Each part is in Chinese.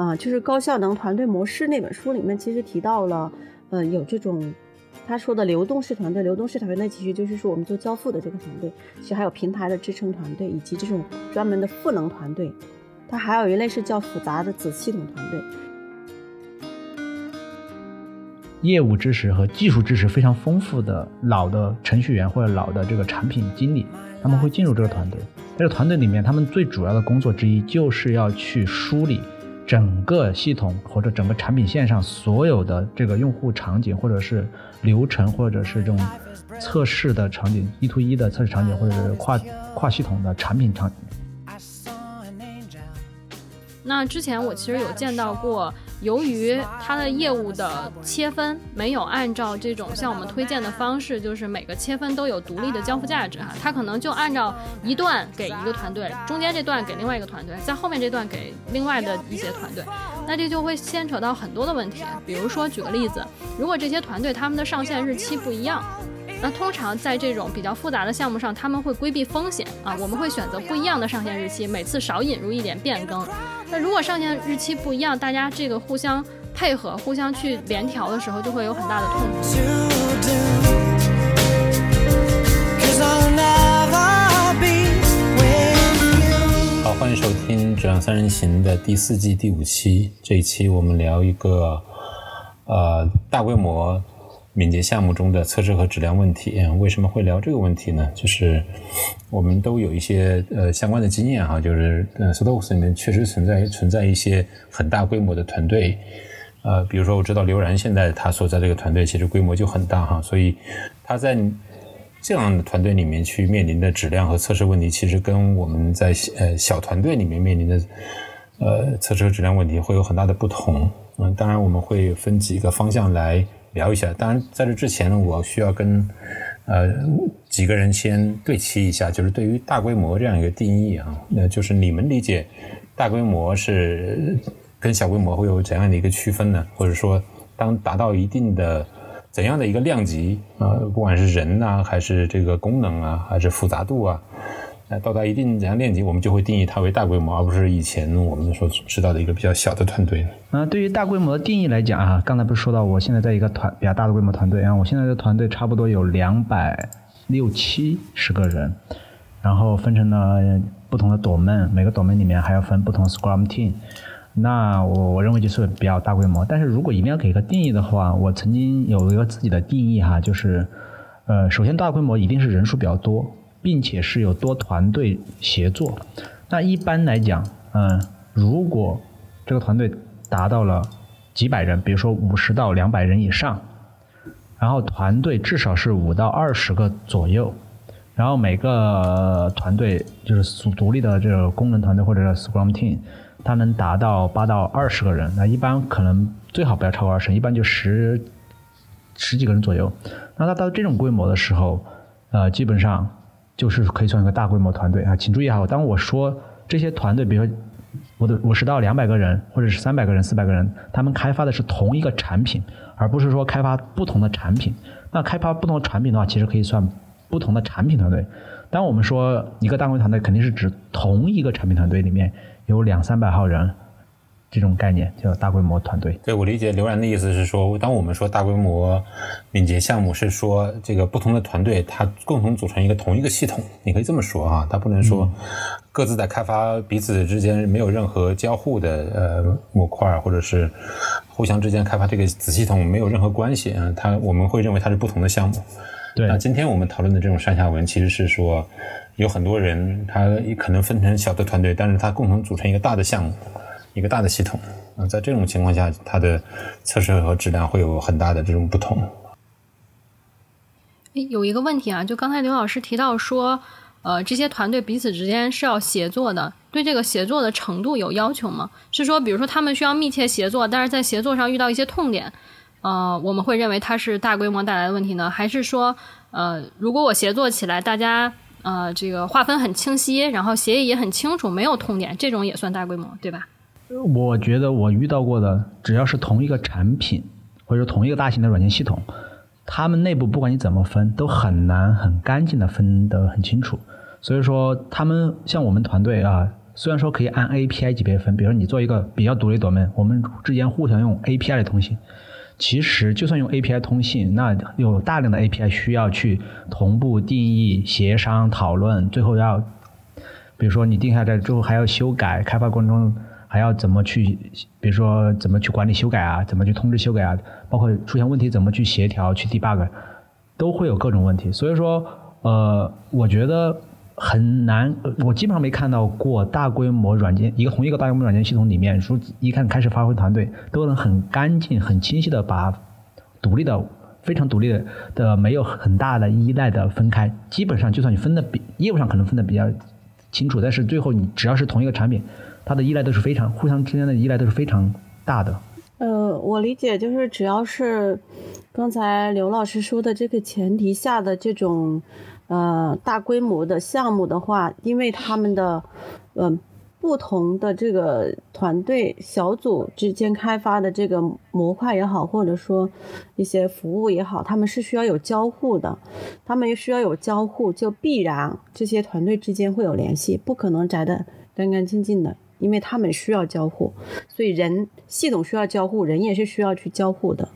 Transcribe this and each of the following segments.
啊，就是高效能团队模式那本书里面其实提到了，呃，有这种他说的流动式团队，流动式团队那其实就是说我们做交付的这个团队，其实还有平台的支撑团队，以及这种专门的赋能团队，它还有一类是叫复杂的子系统团队。业务知识和技术知识非常丰富的老的程序员或者老的这个产品经理，他们会进入这个团队。在这个团队里面，他们最主要的工作之一就是要去梳理整个系统或者整个产品线上所有的这个用户场景，或者是流程，或者是这种测试的场景，一 to 一的测试场景，或者是跨跨系统的产品场景。那之前我其实有见到过。由于它的业务的切分没有按照这种像我们推荐的方式，就是每个切分都有独立的交付价值哈，它可能就按照一段给一个团队，中间这段给另外一个团队，在后面这段给另外的一些团队，那这就会牵扯到很多的问题。比如说举个例子，如果这些团队他们的上线日期不一样，那通常在这种比较复杂的项目上，他们会规避风险啊，我们会选择不一样的上线日期，每次少引入一点变更。那如果上线日期不一样，大家这个互相配合、互相去联调的时候，就会有很大的痛苦。好，欢迎收听《质量三人行》的第四季第五期。这一期我们聊一个呃大规模。敏捷项目中的测试和质量问题，为什么会聊这个问题呢？就是我们都有一些呃相关的经验哈，就是呃 s t o k s 里面确实存在存在一些很大规模的团队，呃，比如说我知道刘然现在他所在这个团队其实规模就很大哈，所以他在这样的团队里面去面临的质量和测试问题，其实跟我们在呃小团队里面面临的呃测试和质量问题会有很大的不同。嗯，当然我们会分几个方向来。聊一下，当然在这之前呢，我需要跟呃几个人先对齐一下，就是对于大规模这样一个定义啊，那就是你们理解大规模是跟小规模会有怎样的一个区分呢？或者说，当达到一定的怎样的一个量级啊，不管是人呐，还是这个功能啊，还是复杂度啊？那到达一定怎样链级，我们就会定义它为大规模，而不是以前我们所知道的一个比较小的团队。那对于大规模的定义来讲啊，刚才不是说到我现在在一个团比较大的规模团队啊，我现在的团队差不多有两百六七十个人，然后分成了不同的 domain，每个 domain 里面还要分不同 Scrum team。那我我认为就是比较大规模。但是如果一定要给一个定义的话，我曾经有一个自己的定义哈，就是呃，首先大规模一定是人数比较多。并且是有多团队协作。那一般来讲，嗯，如果这个团队达到了几百人，比如说五十到两百人以上，然后团队至少是五到二十个左右，然后每个团队就是独独立的这个功能团队或者 Scrum Team，它能达到八到二十个人。那一般可能最好不要超过二十，一般就十十几个人左右。那它到这种规模的时候，呃，基本上。就是可以算一个大规模团队啊，请注意哈，当我说这些团队，比如说我的五十到两百个人，或者是三百个人、四百个人，他们开发的是同一个产品，而不是说开发不同的产品。那开发不同的产品的话，其实可以算不同的产品团队。当我们说一个大规模团队，肯定是指同一个产品团队里面有两三百号人。这种概念叫大规模团队。对我理解，刘然的意思是说，当我们说大规模敏捷项目，是说这个不同的团队它共同组成一个同一个系统。你可以这么说啊，它不能说各自在开发彼此之间没有任何交互的呃模块，或者是互相之间开发这个子系统没有任何关系啊。它我们会认为它是不同的项目。对。那今天我们讨论的这种上下文，其实是说有很多人，他可能分成小的团队，但是他共同组成一个大的项目。一个大的系统，那，在这种情况下，它的测试和质量会有很大的这种不同。诶，有一个问题啊，就刚才刘老师提到说，呃，这些团队彼此之间是要协作的，对这个协作的程度有要求吗？是说，比如说他们需要密切协作，但是在协作上遇到一些痛点，呃，我们会认为它是大规模带来的问题呢？还是说，呃，如果我协作起来，大家呃这个划分很清晰，然后协议也很清楚，没有痛点，这种也算大规模，对吧？我觉得我遇到过的，只要是同一个产品，或者同一个大型的软件系统，他们内部不管你怎么分，都很难很干净的分得很清楚。所以说，他们像我们团队啊，虽然说可以按 API 级别分，比如说你做一个比较独立的 domain，我们之间互相用 API 来通信。其实就算用 API 通信，那有大量的 API 需要去同步定义、协商、讨论，最后要，比如说你定下来之后还要修改，开发过程中还要怎么去，比如说怎么去管理修改啊，怎么去通知修改啊，包括出现问题怎么去协调、去 debug，都会有各种问题。所以说，呃，我觉得。很难，我基本上没看到过大规模软件一个同一个大规模软件系统里面，说一看开始发挥团队都能很干净、很清晰的把独立的、非常独立的的没有很大的依赖的分开。基本上就算你分的比业务上可能分的比较清楚，但是最后你只要是同一个产品，它的依赖都是非常互相之间的依赖都是非常大的。呃，我理解就是只要是刚才刘老师说的这个前提下的这种。呃，大规模的项目的话，因为他们的，呃，不同的这个团队小组之间开发的这个模块也好，或者说一些服务也好，他们是需要有交互的，他们需要有交互，就必然这些团队之间会有联系，不可能宅的干干净净的，因为他们需要交互，所以人系统需要交互，人也是需要去交互的。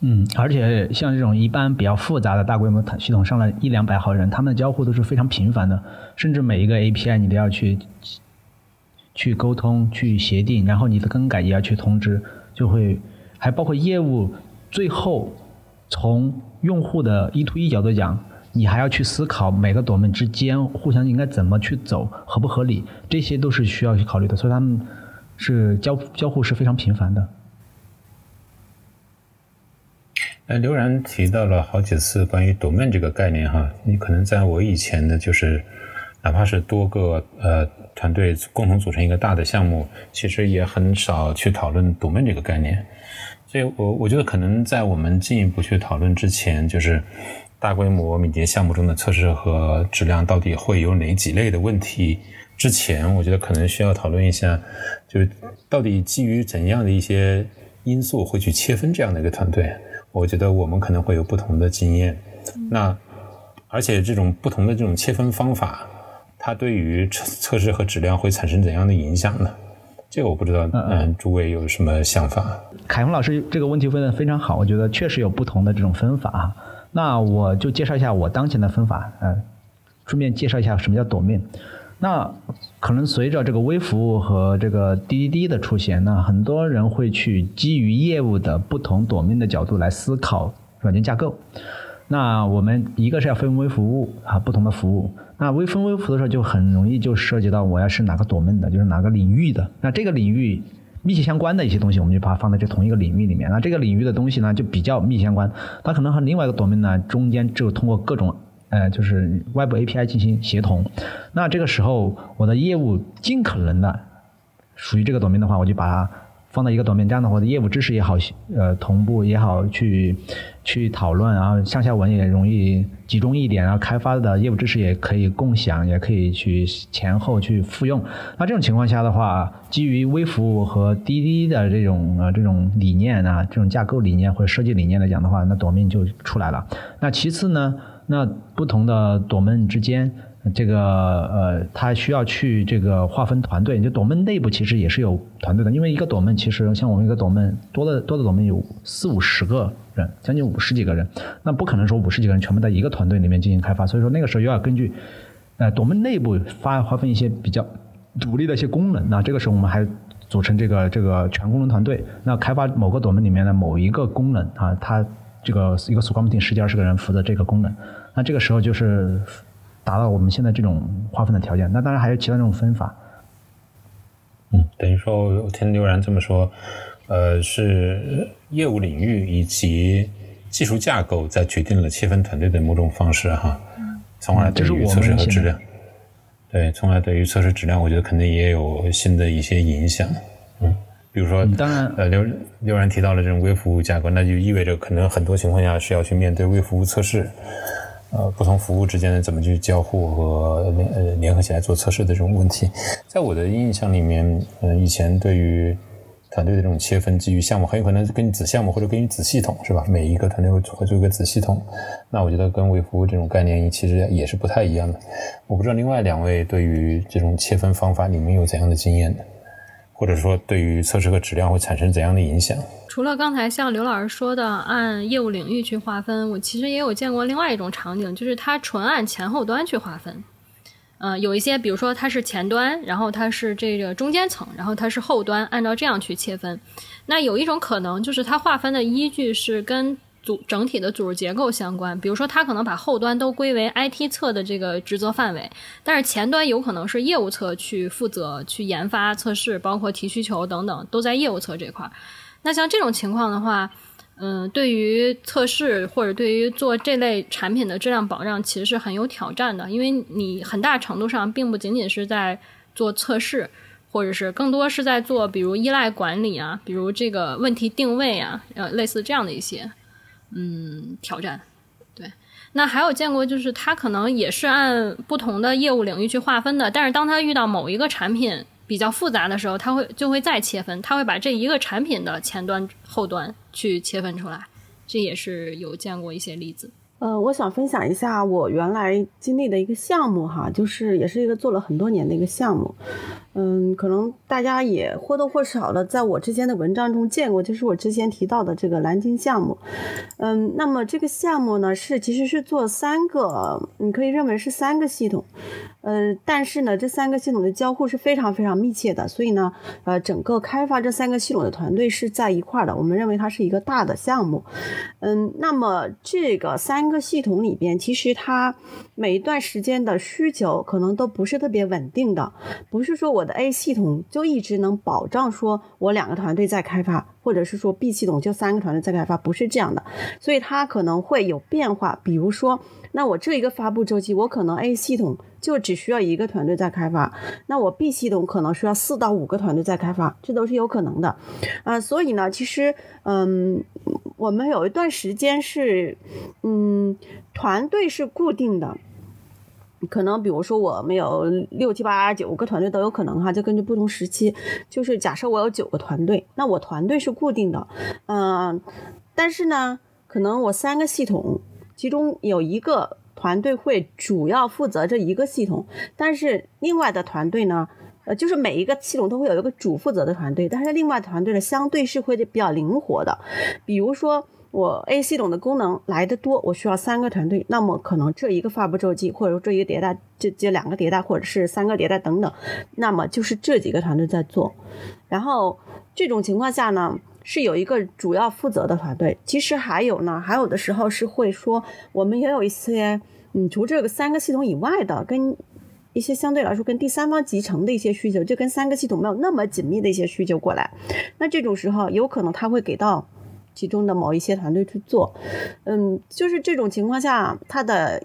嗯，而且像这种一般比较复杂的大规模系统，上了一两百号人，他们的交互都是非常频繁的，甚至每一个 API 你都要去去沟通、去协定，然后你的更改也要去通知，就会还包括业务。最后从用户的一 to 一角度讲，你还要去思考每个朵门之间互相应该怎么去走，合不合理，这些都是需要去考虑的。所以他们是交交互是非常频繁的。哎，刘然提到了好几次关于 domain 这个概念哈，你可能在我以前的，就是哪怕是多个呃团队共同组成一个大的项目，其实也很少去讨论 domain 这个概念。所以我我觉得可能在我们进一步去讨论之前，就是大规模敏捷项目中的测试和质量到底会有哪几类的问题之前，我觉得可能需要讨论一下，就是到底基于怎样的一些因素会去切分这样的一个团队。我觉得我们可能会有不同的经验，那而且这种不同的这种切分方法，它对于测测试和质量会产生怎样的影响呢？这个我不知道，嗯，诸位有什么想法？凯峰老师这个问题问的非常好，我觉得确实有不同的这种分法。那我就介绍一下我当前的分法，嗯，顺便介绍一下什么叫躲面。那可能随着这个微服务和这个滴滴滴的出现，那很多人会去基于业务的不同躲面的角度来思考软件架构。那我们一个是要分微服务啊，不同的服务。那微分微服的时候，就很容易就涉及到我要是哪个躲面的，就是哪个领域的。那这个领域密切相关的一些东西，我们就把它放在这同一个领域里面。那这个领域的东西呢，就比较密切相关，它可能和另外一个朵命呢，中间只有通过各种。呃，就是外部 API 进行协同，那这个时候我的业务尽可能的属于这个短命的话，我就把它放在一个短面，这样的话，我的业务知识也好，呃，同步也好，去去讨论，然后上下文也容易集中一点，然后开发的业务知识也可以共享，也可以去前后去复用。那这种情况下的话，基于微服务和滴滴的这种呃这种理念啊，这种架构理念或者设计理念来讲的话，那短面就出来了。那其次呢？那不同的朵门之间，这个呃，它需要去这个划分团队。就朵门内部其实也是有团队的，因为一个朵门其实像我们一个朵门多的多的朵门有四五十个人，将近五十几个人。那不可能说五十几个人全部在一个团队里面进行开发，所以说那个时候又要根据呃朵门内部发划分一些比较独立的一些功能。那这个时候我们还组成这个这个全功能团队，那开发某个朵门里面的某一个功能啊，它。这个一个 Scrum Team 十几二十个人负责这个功能，那这个时候就是达到我们现在这种划分的条件。那当然还有其他这种分法。嗯，等于说我听刘然这么说，呃，是业务领域以及技术架构在决定了切分团队的某种方式哈，从而对于测试和质量，对，从而对于测试质量，我觉得肯定也有新的一些影响。嗯。比如说，当然，呃，刘刘然提到了这种微服务架构，那就意味着可能很多情况下是要去面对微服务测试，呃，不同服务之间的怎么去交互和联呃联合起来做测试的这种问题。在我的印象里面，嗯，以前对于团队的这种切分，基于项目，很有可能是根据子项目或者根据子系统，是吧？每一个团队会会做一个子系统。那我觉得跟微服务这种概念其实也是不太一样的。我不知道另外两位对于这种切分方法，你们有怎样的经验呢？或者说对于测试和质量会产生怎样的影响？除了刚才像刘老师说的按业务领域去划分，我其实也有见过另外一种场景，就是它纯按前后端去划分。嗯，有一些，比如说它是前端，然后它是这个中间层，然后它是后端，按照这样去切分。那有一种可能就是它划分的依据是跟组整体的组织结构相关，比如说它可能把后端都归为 IT 侧的这个职责范围，但是前端有可能是业务侧去负责去研发、测试，包括提需求等等，都在业务侧这块。那像这种情况的话，嗯，对于测试或者对于做这类产品的质量保障，其实是很有挑战的，因为你很大程度上并不仅仅是在做测试，或者是更多是在做，比如依赖管理啊，比如这个问题定位啊，呃，类似这样的一些嗯挑战。对，那还有见过就是他可能也是按不同的业务领域去划分的，但是当他遇到某一个产品。比较复杂的时候，他会就会再切分，他会把这一个产品的前端、后端去切分出来，这也是有见过一些例子。呃，我想分享一下我原来经历的一个项目哈，就是也是一个做了很多年的一个项目。嗯，可能大家也或多或少的在我之前的文章中见过，就是我之前提到的这个蓝鲸项目。嗯，那么这个项目呢是其实是做三个，你可以认为是三个系统。呃，但是呢，这三个系统的交互是非常非常密切的，所以呢，呃，整个开发这三个系统的团队是在一块儿的。我们认为它是一个大的项目。嗯，那么这个三个系统里边，其实它每一段时间的需求可能都不是特别稳定的，不是说我的 A 系统就一直能保障说我两个团队在开发，或者是说 B 系统就三个团队在开发，不是这样的，所以它可能会有变化。比如说，那我这一个发布周期，我可能 A 系统。就只需要一个团队在开发，那我 B 系统可能需要四到五个团队在开发，这都是有可能的，啊，所以呢，其实，嗯，我们有一段时间是，嗯，团队是固定的，可能比如说我们有六七八九个团队都有可能哈，就根据不同时期，就是假设我有九个团队，那我团队是固定的，嗯，但是呢，可能我三个系统，其中有一个。团队会主要负责这一个系统，但是另外的团队呢，呃，就是每一个系统都会有一个主负责的团队，但是另外团队呢，相对是会比较灵活的。比如说我 A 系统的功能来的多，我需要三个团队，那么可能这一个发布周期，或者说这一个迭代，这这两个迭代，或者是三个迭代等等，那么就是这几个团队在做。然后这种情况下呢？是有一个主要负责的团队，其实还有呢，还有的时候是会说，我们也有一些，嗯，除这个三个系统以外的，跟一些相对来说跟第三方集成的一些需求，就跟三个系统没有那么紧密的一些需求过来，那这种时候有可能他会给到其中的某一些团队去做，嗯，就是这种情况下，他的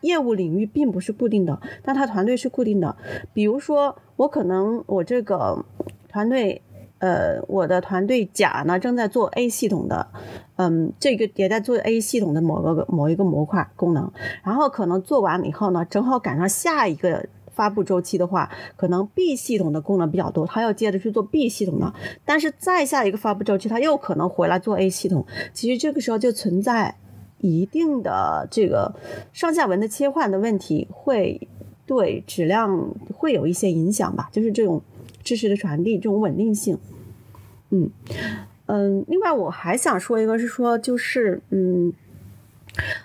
业务领域并不是固定的，但他团队是固定的，比如说我可能我这个团队。呃，我的团队甲呢正在做 A 系统的，嗯，这个也在做 A 系统的某个某一个模块功能，然后可能做完了以后呢，正好赶上下一个发布周期的话，可能 B 系统的功能比较多，他要接着去做 B 系统的，但是再下一个发布周期，他又可能回来做 A 系统，其实这个时候就存在一定的这个上下文的切换的问题，会对质量会有一些影响吧，就是这种知识的传递这种稳定性。嗯嗯，另外我还想说一个，是说就是嗯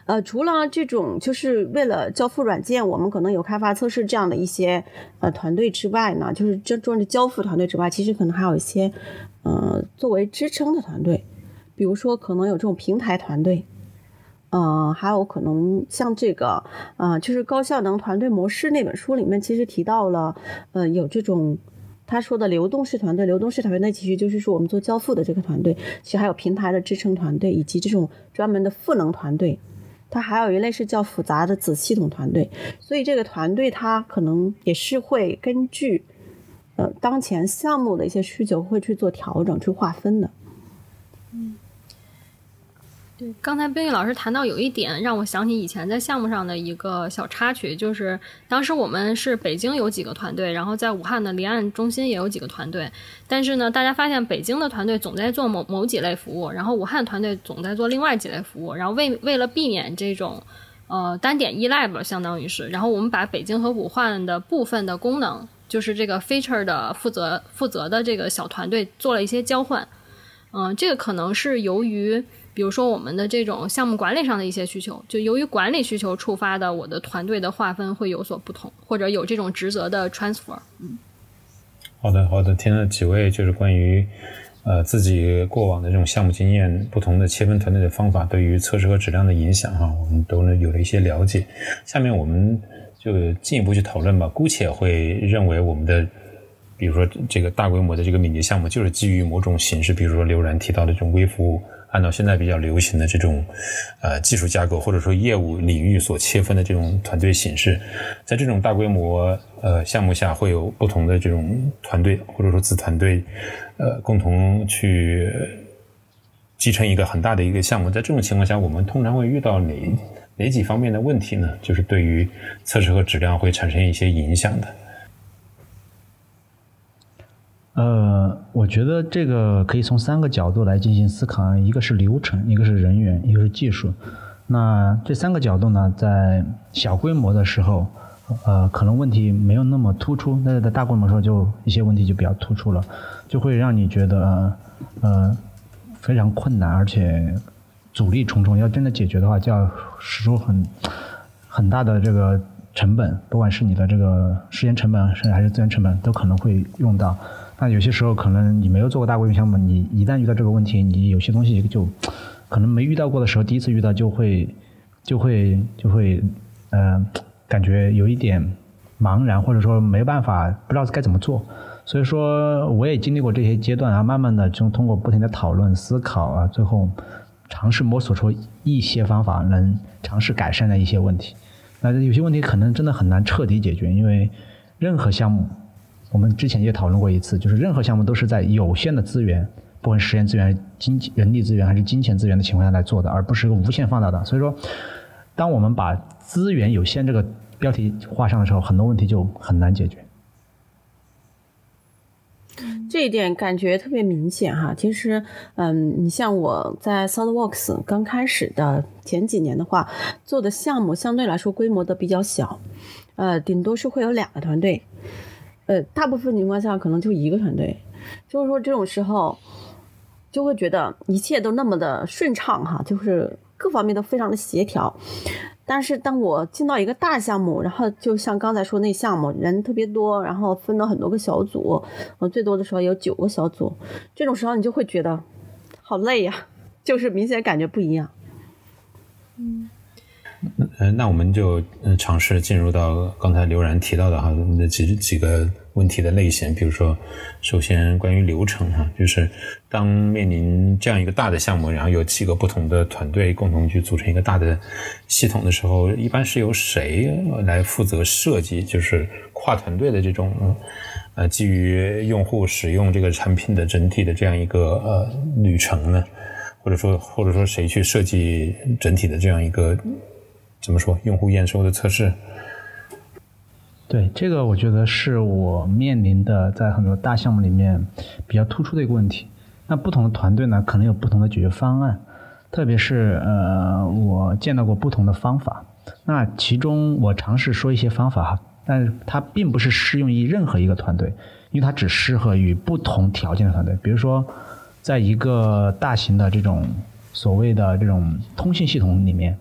呃，除了这种就是为了交付软件，我们可能有开发测试这样的一些呃团队之外呢，就是这做的交付团队之外，其实可能还有一些呃作为支撑的团队，比如说可能有这种平台团队，嗯，还有可能像这个啊，就是高效能团队模式那本书里面其实提到了，呃，有这种。他说的流动式团队，流动式团队那其实就是说我们做交付的这个团队，其实还有平台的支撑团队，以及这种专门的赋能团队，它还有一类是叫复杂的子系统团队。所以这个团队它可能也是会根据呃当前项目的一些需求会去做调整去划分的。嗯，对，刚才冰玉老师谈到有一点，让我想起以前在项目上的一个小插曲，就是当时我们是北京有几个团队，然后在武汉的离岸中心也有几个团队，但是呢，大家发现北京的团队总在做某某几类服务，然后武汉团队总在做另外几类服务，然后为为了避免这种呃单点依赖吧，相当于是，然后我们把北京和武汉的部分的功能，就是这个 feature 的负责负责的这个小团队做了一些交换，嗯、这个可能是由于。比如说我们的这种项目管理上的一些需求，就由于管理需求触发的，我的团队的划分会有所不同，或者有这种职责的 transfer。嗯好的，好的，听了几位就是关于呃自己过往的这种项目经验，不同的切分团队的方法对于测试和质量的影响哈，我们都能有了一些了解。下面我们就进一步去讨论吧，姑且会认为我们的。比如说，这个大规模的这个敏捷项目，就是基于某种形式，比如说刘然提到的这种微服务，按照现在比较流行的这种呃技术架构或者说业务领域所切分的这种团队形式，在这种大规模呃项目下，会有不同的这种团队或者说子团队，呃，共同去集成一个很大的一个项目。在这种情况下，我们通常会遇到哪哪几方面的问题呢？就是对于测试和质量会产生一些影响的。呃，我觉得这个可以从三个角度来进行思考，一个是流程，一个是人员，一个是技术。那这三个角度呢，在小规模的时候，呃，可能问题没有那么突出；但是在大规模的时候，就一些问题就比较突出了，就会让你觉得呃非常困难，而且阻力重重。要真的解决的话，就要使出很很大的这个成本，不管是你的这个时间成本，甚至还是资源成本，都可能会用到。那有些时候可能你没有做过大规模项目，你一旦遇到这个问题，你有些东西就可能没遇到过的时候，第一次遇到就会就会就会呃感觉有一点茫然，或者说没办法不知道该怎么做。所以说我也经历过这些阶段啊，慢慢的就通过不停的讨论思考啊，最后尝试摸索出一些方法，能尝试改善的一些问题。那有些问题可能真的很难彻底解决，因为任何项目。我们之前也讨论过一次，就是任何项目都是在有限的资源，不管实验资源、金人力资源还是金钱资源的情况下来做的，而不是个无限放大的。所以说，当我们把资源有限这个标题画上的时候，很多问题就很难解决。这一点感觉特别明显哈。其实，嗯，你像我在 SolidWorks 刚开始的前几年的话，做的项目相对来说规模的比较小，呃，顶多是会有两个团队。呃，大部分情况下可能就一个团队，就是说这种时候，就会觉得一切都那么的顺畅哈，就是各方面都非常的协调。但是当我进到一个大项目，然后就像刚才说那项目人特别多，然后分了很多个小组，我最多的时候有九个小组，这种时候你就会觉得好累呀，就是明显感觉不一样。嗯。呃，那我们就呃尝试进入到刚才刘然提到的哈那几几个问题的类型，比如说，首先关于流程哈，就是当面临这样一个大的项目，然后有几个不同的团队共同去组成一个大的系统的时候，一般是由谁来负责设计，就是跨团队的这种呃基于用户使用这个产品的整体的这样一个呃旅程呢？或者说或者说谁去设计整体的这样一个？怎么说？用户验收的测试？对，这个我觉得是我面临的在很多大项目里面比较突出的一个问题。那不同的团队呢，可能有不同的解决方案，特别是呃，我见到过不同的方法。那其中我尝试说一些方法哈，但是它并不是适用于任何一个团队，因为它只适合于不同条件的团队。比如说，在一个大型的这种所谓的这种通信系统里面。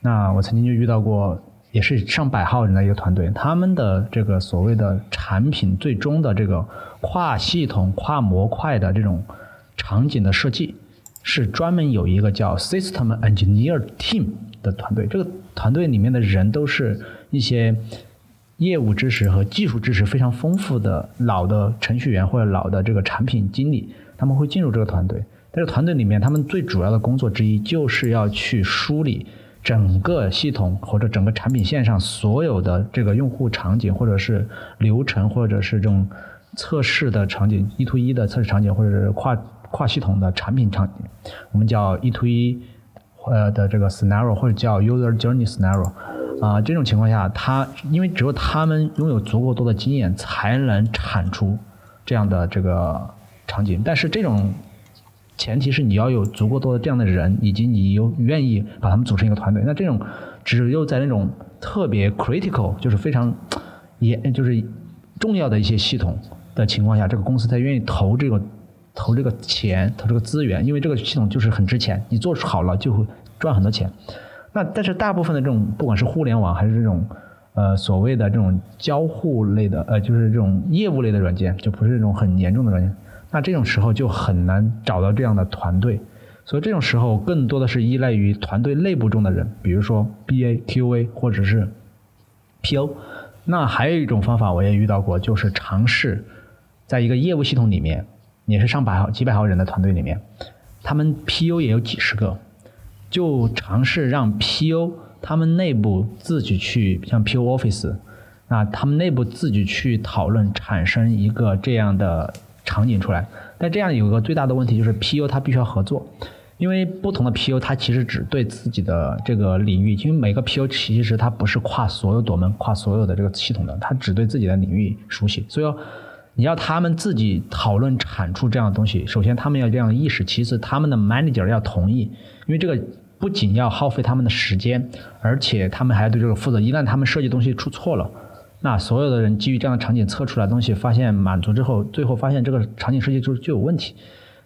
那我曾经就遇到过，也是上百号人的一个团队，他们的这个所谓的产品最终的这个跨系统、跨模块的这种场景的设计，是专门有一个叫 System Engineer Team 的团队。这个团队里面的人都是一些业务知识和技术知识非常丰富的老的程序员或者老的这个产品经理，他们会进入这个团队。在这个团队里面，他们最主要的工作之一就是要去梳理。整个系统或者整个产品线上所有的这个用户场景，或者是流程，或者是这种测试的场景，一 to 一的测试场景，或者是跨跨系统的产品场景，我们叫一 to 一呃的这个 scenario 或者叫 user journey scenario 啊、这种情况下，他因为只有他们拥有足够多的经验，才能产出这样的这个场景。但是这种前提是你要有足够多的这样的人，以及你又愿意把他们组成一个团队。那这种只有在那种特别 critical，就是非常 也就是重要的一些系统的情况下，这个公司才愿意投这个投这个钱，投这个资源，因为这个系统就是很值钱，你做好了就会赚很多钱。那但是大部分的这种不管是互联网还是这种呃所谓的这种交互类的呃就是这种业务类的软件，就不是这种很严重的软件，那这种时候就很难找到这样的团队。所以这种时候更多的是依赖于团队内部中的人，比如说 BA、QA 或者是 PO。那还有一种方法我也遇到过，就是尝试在一个业务系统里面，也是上百号、几百号人的团队里面，他们 PO 也有几十个，就尝试让 PO 他们内部自己去，像 PO Office，那他们内部自己去讨论，产生一个这样的场景出来。但这样有一个最大的问题就是 PU 它必须要合作，因为不同的 PU 它其实只对自己的这个领域，因为每个 PU 其实它不是跨所有朵门、跨所有的这个系统的，它只对自己的领域熟悉，所以你要他们自己讨论产出这样的东西，首先他们要这样的意识，其次他们的 manager 要同意，因为这个不仅要耗费他们的时间，而且他们还要对这个负责。一旦他们设计东西出错了，那所有的人基于这样的场景测出来东西，发现满足之后，最后发现这个场景设计就就有问题。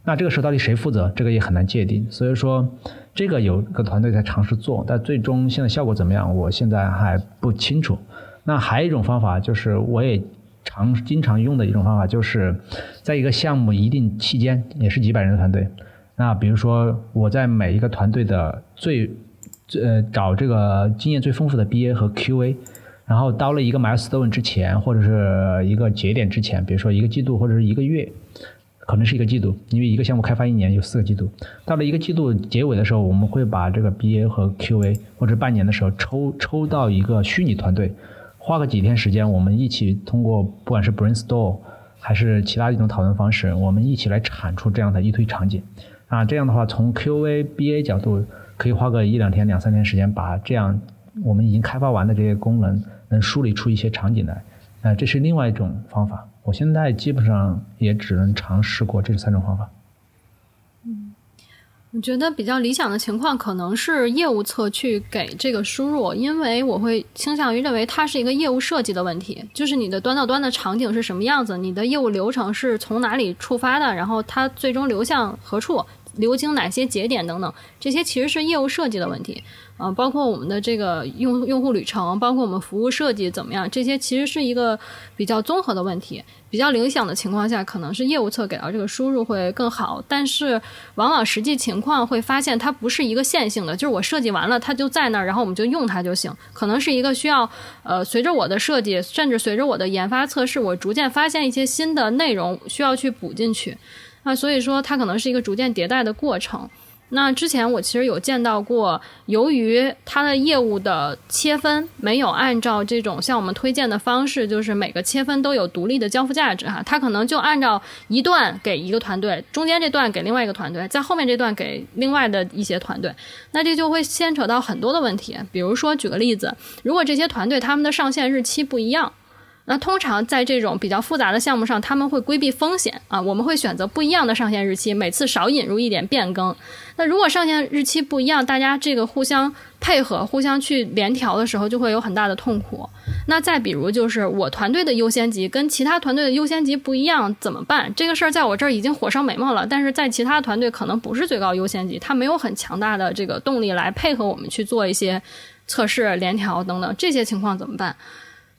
那这个时候到底谁负责？这个也很难界定。所以说，这个有个团队在尝试做，但最终现在效果怎么样，我现在还不清楚。那还有一种方法，就是我也常经常用的一种方法，就是在一个项目一定期间，也是几百人的团队。那比如说我在每一个团队的最最呃找这个经验最丰富的 BA 和 QA，然后到了一个 milestone 之前，或者是一个节点之前，比如说一个季度或者是一个月，可能是一个季度，因为一个项目开发一年有四个季度。到了一个季度结尾的时候，我们会把这个 BA 和 QA 或者半年的时候抽抽到一个虚拟团队，花个几天时间，我们一起通过不管是 brainstorm 还是其他一种讨论方式，我们一起来产出这样的一推场景。啊，这样的话，从 QA、BA 角度，可以花个一两天、两三天时间，把这样我们已经开发完的这些功能，能梳理出一些场景来。啊，这是另外一种方法。我现在基本上也只能尝试过这三种方法。嗯我觉得比较理想的情况可能是业务侧去给这个输入，因为我会倾向于认为它是一个业务设计的问题，就是你的端到端的场景是什么样子，你的业务流程是从哪里触发的，然后它最终流向何处，流经哪些节点等等，这些其实是业务设计的问题。啊、包括我们的这个用用户旅程，包括我们服务设计怎么样，这些其实是一个比较综合的问题。比较理想的情况下，可能是业务侧给到这个输入会更好，但是往往实际情况会发现它不是一个线性的，就是我设计完了它就在那儿，然后我们就用它就行。可能是一个需要呃随着我的设计，甚至随着我的研发测试，我逐渐发现一些新的内容需要去补进去。那所以说，它可能是一个逐渐迭代的过程。那之前我其实有见到过，由于它的业务的切分没有按照这种像我们推荐的方式，就是每个切分都有独立的交付价值哈，它可能就按照一段给一个团队，中间这段给另外一个团队，在后面这段给另外的一些团队，那这就会牵扯到很多的问题，比如说举个例子，如果这些团队他们的上线日期不一样。那通常在这种比较复杂的项目上，他们会规避风险啊，我们会选择不一样的上线日期，每次少引入一点变更。那如果上线日期不一样，大家这个互相配合、互相去联调的时候，就会有很大的痛苦。那再比如就是我团队的优先级跟其他团队的优先级不一样，怎么办？这个事儿在我这儿已经火烧眉毛了，但是在其他团队可能不是最高优先级，他没有很强大的这个动力来配合我们去做一些测试、联调等等，这些情况怎么办？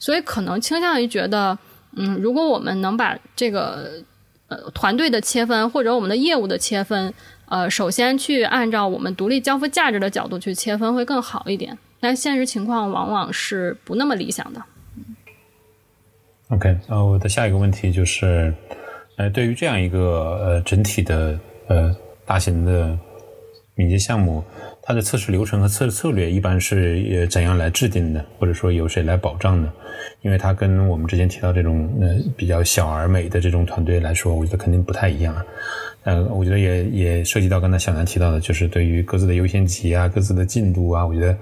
所以可能倾向于觉得，嗯，如果我们能把这个呃团队的切分或者我们的业务的切分，呃，首先去按照我们独立交付价值的角度去切分会更好一点。但现实情况往往是不那么理想的。OK，呃，我的下一个问题就是，呃，对于这样一个呃整体的呃大型的敏捷项目，它的测试流程和测试策略一般是呃怎样来制定的，或者说由谁来保障的？因为它跟我们之前提到这种呃比较小而美的这种团队来说，我觉得肯定不太一样。呃，我觉得也也涉及到刚才小南提到的，就是对于各自的优先级啊、各自的进度啊，我觉得，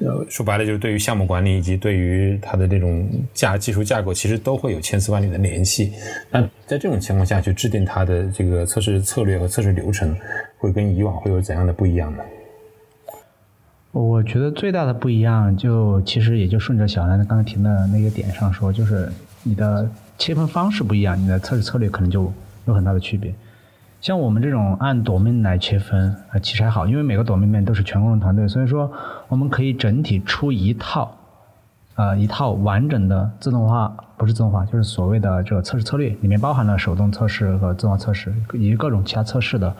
呃，说白了就是对于项目管理以及对于它的这种架技术架构，其实都会有千丝万缕的联系。那在这种情况下去制定它的这个测试策略和测试流程，会跟以往会有怎样的不一样呢？我觉得最大的不一样，就其实也就顺着小南刚才提的那个点上说，就是你的切分方式不一样，你的测试策略可能就有很大的区别。像我们这种按朵面来切分啊，其实还好，因为每个朵面面都是全工程团队，所以说我们可以整体出一套，呃，一套完整的自动化，不是自动化，就是所谓的这个测试策略，里面包含了手动测试和自动化测试以及各种其他测试的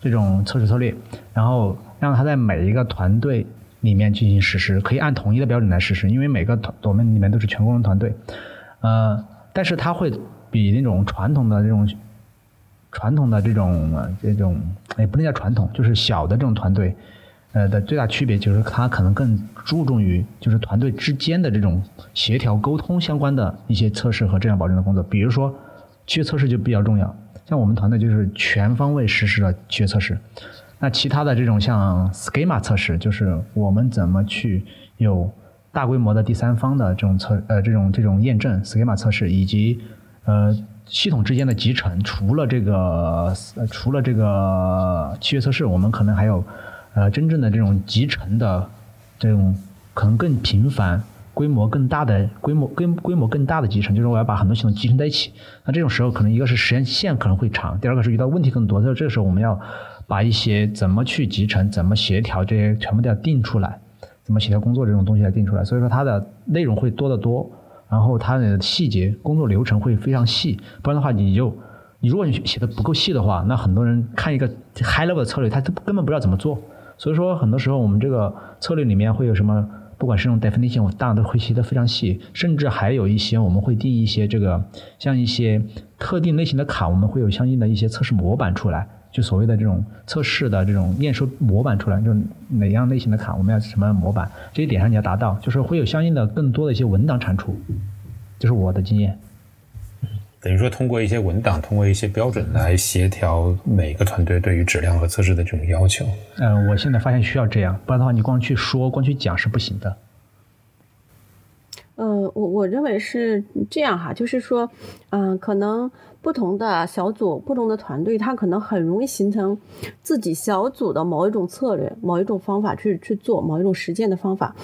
这种测试策略，然后让它在每一个团队里面进行实施，可以按统一的标准来实施，因为每个团我们里面都是全工程团队，呃，但是它会比那种传统的这种。传统的这种这种也不能叫传统，就是小的这种团队，呃的最大区别就是它可能更注重于就是团队之间的这种协调沟通相关的一些测试和质量保证的工作。比如说，区域测试就比较重要。像我们团队就是全方位实施了区域测试。那其他的这种像 schema 测试，就是我们怎么去有大规模的第三方的这种测呃这种这种验证 schema 测试，以及呃。系统之间的集成，除了这个，除了这个契约测试，我们可能还有，呃，真正的这种集成的这种可能更频繁、规模更大的规模、规规模更大的集成，就是我要把很多系统集成在一起。那这种时候，可能一个是时间线可能会长，第二个是遇到问题更多。所以这个时候，我们要把一些怎么去集成、怎么协调这些全部都要定出来，怎么协调工作这种东西要定出来。所以说，它的内容会多得多。然后它的细节工作流程会非常细，不然的话你就，你如果你写的不够细的话，那很多人看一个 high level 的策略，他根本不知道怎么做。所以说很多时候我们这个策略里面会有什么，不管是用 definition，我当然都会写的非常细，甚至还有一些我们会定一些这个像一些特定类型的卡，我们会有相应的一些测试模板出来。就所谓的这种测试的这种验收模板出来，就哪样类型的卡，我们要什么样的模板，这一点上你要达到，就是会有相应的更多的一些文档产出，这是我的经验。等于说通过一些文档，通过一些标准来协调每个团队对于质量和测试的这种要求。嗯，我现在发现需要这样，不然的话你光去说、光去讲是不行的。嗯，我我认为是这样哈，就是说，嗯，可能。不同的小组、不同的团队，它可能很容易形成自己小组的某一种策略、某一种方法去去做某一种实践的方法。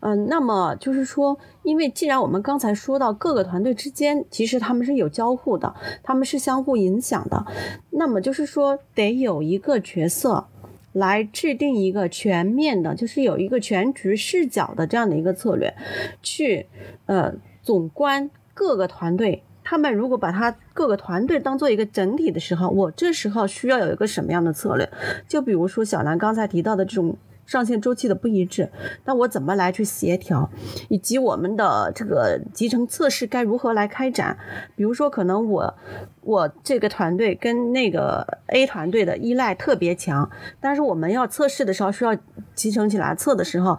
嗯，那么就是说，因为既然我们刚才说到各个团队之间其实他们是有交互的，他们是相互影响的，那么就是说得有一个角色来制定一个全面的，就是有一个全局视角的这样的一个策略，去呃总观各个团队。他们如果把他各个团队当做一个整体的时候，我这时候需要有一个什么样的策略？就比如说小兰刚才提到的这种上线周期的不一致，那我怎么来去协调？以及我们的这个集成测试该如何来开展？比如说，可能我我这个团队跟那个 A 团队的依赖特别强，但是我们要测试的时候需要集成起来测的时候。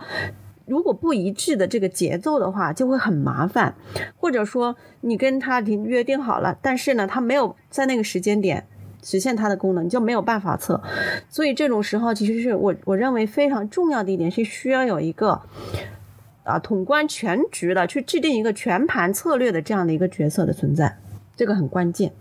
如果不一致的这个节奏的话，就会很麻烦，或者说你跟他已经约定好了，但是呢，他没有在那个时间点实现他的功能，你就没有办法测。所以这种时候，其实是我我认为非常重要的一点是需要有一个啊统观全局的去制定一个全盘策略的这样的一个角色的存在，这个很关键。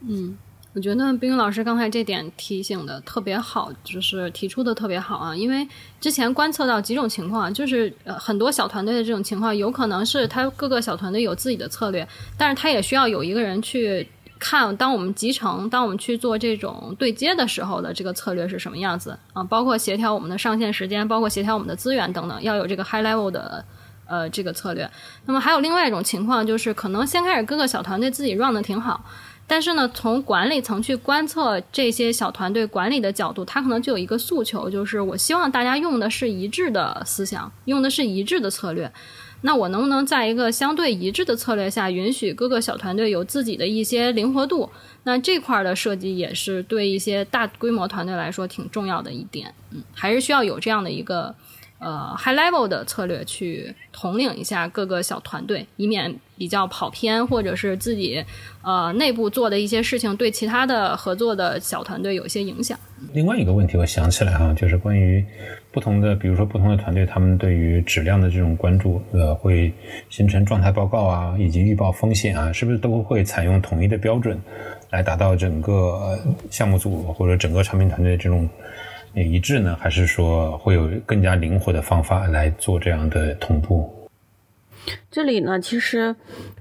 嗯。我觉得冰冰老师刚才这点提醒的特别好，就是提出的特别好啊。因为之前观测到几种情况，就是呃很多小团队的这种情况，有可能是他各个小团队有自己的策略，但是他也需要有一个人去看，当我们集成，当我们去做这种对接的时候的这个策略是什么样子啊？包括协调我们的上线时间，包括协调我们的资源等等，要有这个 high level 的呃这个策略。那么还有另外一种情况，就是可能先开始各个小团队自己 run 的挺好。但是呢，从管理层去观测这些小团队管理的角度，他可能就有一个诉求，就是我希望大家用的是一致的思想，用的是一致的策略。那我能不能在一个相对一致的策略下，允许各个小团队有自己的一些灵活度？那这块的设计也是对一些大规模团队来说挺重要的一点，嗯，还是需要有这样的一个呃 high level 的策略去统领一下各个小团队，以免比较跑偏，或者是自己呃内部做的一些事情对其他的合作的小团队有一些影响。另外一个问题，我想起来哈，就是关于不同的，比如说不同的团队，他们对于质量的这种关注，呃，会形成状态报告啊，以及预报风险啊，是不是都会采用统一的标准，来达到整个项目组或者整个产品团队这种一致呢？还是说会有更加灵活的方法来做这样的同步？这里呢，其实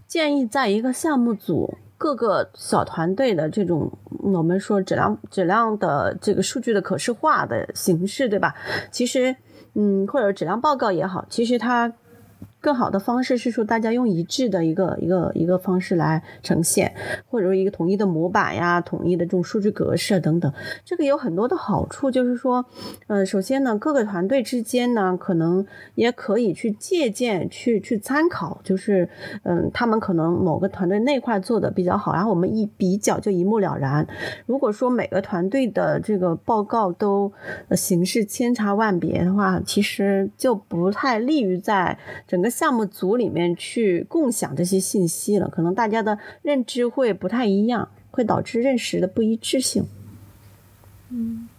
建议在一个项目组各个小团队的这种我们说质量质量的这个数据的可视化的形式，对吧？其实，嗯，或者质量报告也好，其实它。更好的方式是说，大家用一致的一个一个一个方式来呈现，或者说一个统一的模板呀，统一的这种数据格式等等。这个有很多的好处，就是说，呃，首先呢，各个团队之间呢，可能也可以去借鉴、去去参考，就是，嗯，他们可能某个团队那块做的比较好，然后我们一比较就一目了然。如果说每个团队的这个报告都形式千差万别的话，其实就不太利于在整个。项目组里面去共享这些信息了，可能大家的认知会不太一样，会导致认识的不一致性。嗯，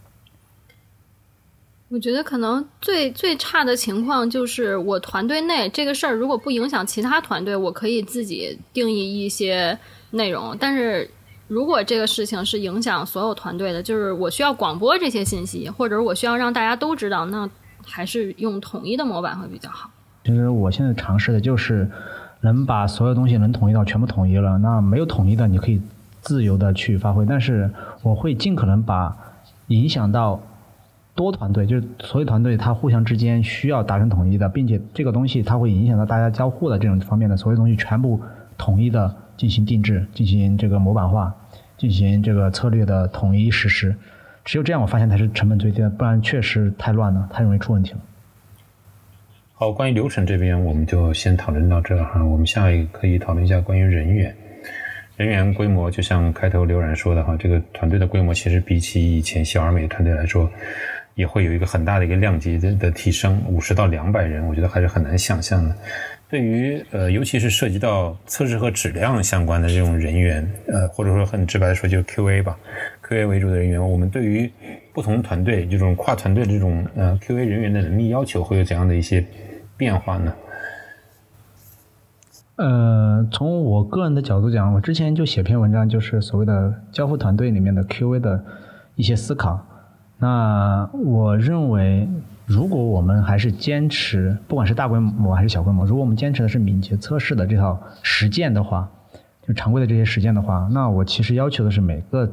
我觉得可能最最差的情况就是我团队内这个事儿如果不影响其他团队，我可以自己定义一些内容。但是如果这个事情是影响所有团队的，就是我需要广播这些信息，或者我需要让大家都知道，那还是用统一的模板会比较好。其实我现在尝试的就是能把所有东西能统一到全部统一了。那没有统一的，你可以自由的去发挥。但是我会尽可能把影响到多团队，就是所有团队它互相之间需要达成统一的，并且这个东西它会影响到大家交互的这种方面的所有东西，全部统一的进行定制，进行这个模板化，进行这个策略的统一实施。只有这样，我发现才是成本最低的，不然确实太乱了，太容易出问题了。好，关于流程这边，我们就先讨论到这哈。我们下一个可以讨论一下关于人员，人员规模，就像开头刘然说的哈，这个团队的规模其实比起以前小而美的团队来说，也会有一个很大的一个量级的的提升，五十到两百人，我觉得还是很难想象的。对于呃，尤其是涉及到测试和质量相关的这种人员，呃，或者说很直白的说，就是 QA 吧，QA 为主的人员，我们对于不同团队这种跨团队这种呃 QA 人员的能力要求，会有怎样的一些？变化呢？呃，从我个人的角度讲，我之前就写篇文章，就是所谓的交付团队里面的 QA 的一些思考。那我认为，如果我们还是坚持，不管是大规模还是小规模，如果我们坚持的是敏捷测试的这套实践的话，就常规的这些实践的话，那我其实要求的是每个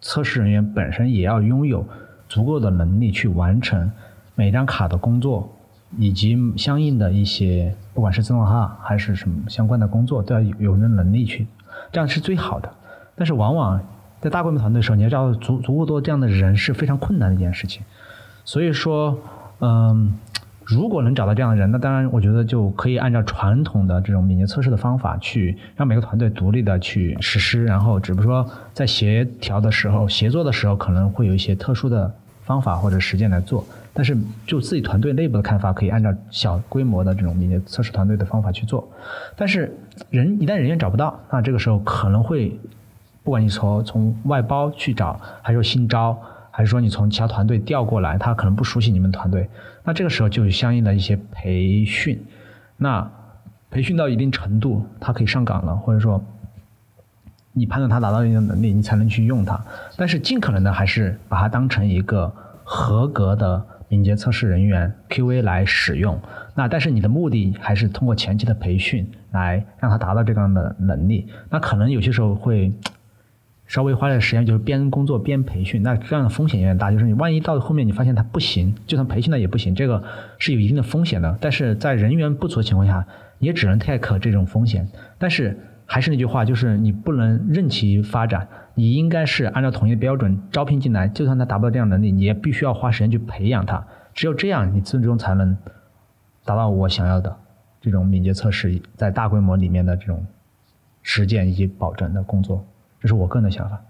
测试人员本身也要拥有足够的能力去完成每张卡的工作。以及相应的一些，不管是自动化还是什么相关的工作，都要有有那能力去，这样是最好的。但是往往在大规模团队的时候，你要找足足够多这样的人是非常困难的一件事情。所以说，嗯，如果能找到这样的人，那当然我觉得就可以按照传统的这种敏捷测试的方法去让每个团队独立的去实施，然后只不过说在协调的时候、协作的时候，可能会有一些特殊的方法或者实践来做。但是，就自己团队内部的看法，可以按照小规模的这种敏捷测试团队的方法去做。但是，人一旦人员找不到，那这个时候可能会，不管你从从外包去找，还是新招，还是说你从其他团队调过来，他可能不熟悉你们团队，那这个时候就有相应的一些培训。那培训到一定程度，他可以上岗了，或者说，你判断他达到一定能力，你才能去用他。但是，尽可能的还是把它当成一个合格的。敏捷测试人员 QA 来使用，那但是你的目的还是通过前期的培训来让他达到这样的能力。那可能有些时候会稍微花点时间，就是边工作边培训，那这样的风险有点大。就是你万一到后面你发现他不行，就算培训了也不行，这个是有一定的风险的。但是在人员不足的情况下，也只能 take 这种风险。但是还是那句话，就是你不能任其发展。你应该是按照统一的标准招聘进来，就算他达不到这样能力，你也必须要花时间去培养他。只有这样，你最终才能达到我想要的这种敏捷测试在大规模里面的这种实践以及保证的工作。这是我个人的想法。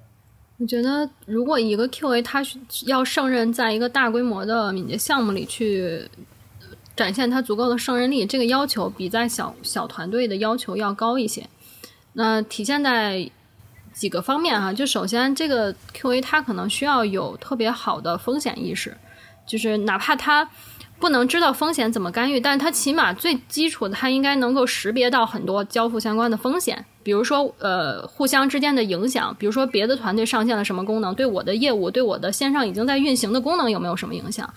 我觉得，如果一个 QA 他要胜任在一个大规模的敏捷项目里去展现他足够的胜任力，这个要求比在小小团队的要求要高一些。那体现在几个方面哈，就首先这个 QA 他可能需要有特别好的风险意识，就是哪怕他。不能知道风险怎么干预，但是它起码最基础的，它应该能够识别到很多交付相关的风险，比如说呃互相之间的影响，比如说别的团队上线了什么功能，对我的业务，对我的线上已经在运行的功能有没有什么影响？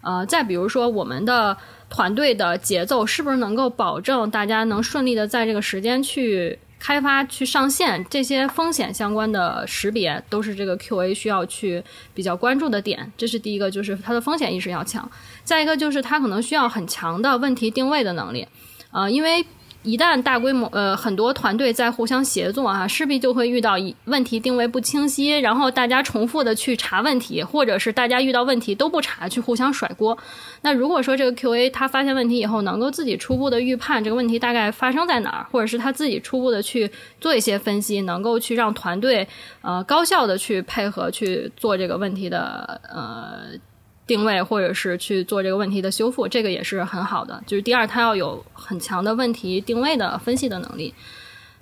呃，再比如说我们的团队的节奏是不是能够保证大家能顺利的在这个时间去。开发去上线这些风险相关的识别，都是这个 QA 需要去比较关注的点。这是第一个，就是它的风险意识要强。再一个就是它可能需要很强的问题定位的能力，呃，因为。一旦大规模呃很多团队在互相协作啊，势必就会遇到一问题定位不清晰，然后大家重复的去查问题，或者是大家遇到问题都不查，去互相甩锅。那如果说这个 QA 他发现问题以后，能够自己初步的预判这个问题大概发生在哪儿，或者是他自己初步的去做一些分析，能够去让团队呃高效的去配合去做这个问题的呃。定位或者是去做这个问题的修复，这个也是很好的。就是第二，他要有很强的问题定位的分析的能力。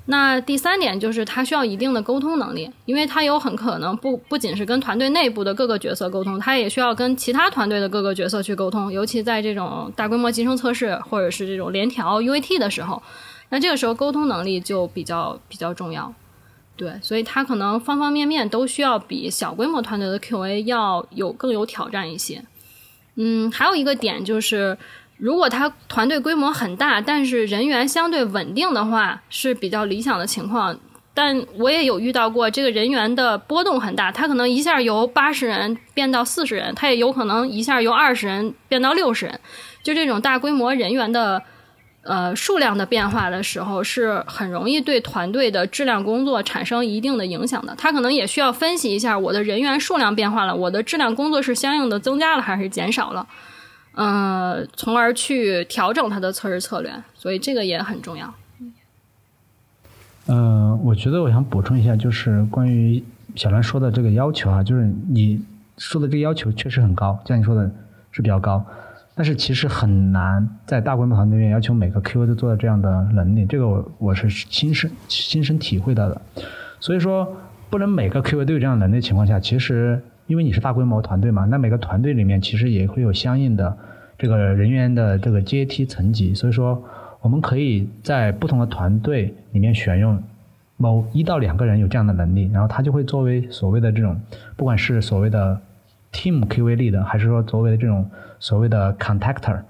那第三点就是他需要一定的沟通能力，因为他有很可能不不仅是跟团队内部的各个角色沟通，他也需要跟其他团队的各个角色去沟通。尤其在这种大规模集成测试或者是这种联调 UAT 的时候，那这个时候沟通能力就比较比较重要。对，所以他可能方方面面都需要比小规模团队的 QA 要有更有挑战一些。嗯，还有一个点就是，如果他团队规模很大，但是人员相对稳定的话，是比较理想的情况。但我也有遇到过，这个人员的波动很大，他可能一下由八十人变到四十人，他也有可能一下由二十人变到六十人，就这种大规模人员的。呃，数量的变化的时候是很容易对团队的质量工作产生一定的影响的。他可能也需要分析一下，我的人员数量变化了，我的质量工作是相应的增加了还是减少了，呃，从而去调整他的测试策略。所以这个也很重要。嗯，我觉得我想补充一下，就是关于小兰说的这个要求啊，就是你说的这个要求确实很高，像你说的是比较高。但是其实很难在大规模团队里面要求每个 QA 都做到这样的能力，这个我我是亲身亲身体会到的。所以说，不能每个 QA 都有这样的能力情况下，其实因为你是大规模团队嘛，那每个团队里面其实也会有相应的这个人员的这个阶梯层级。所以说，我们可以在不同的团队里面选用某一到两个人有这样的能力，然后他就会作为所谓的这种，不管是所谓的 Team QA 力的，还是说作为的这种。所谓的 contactor，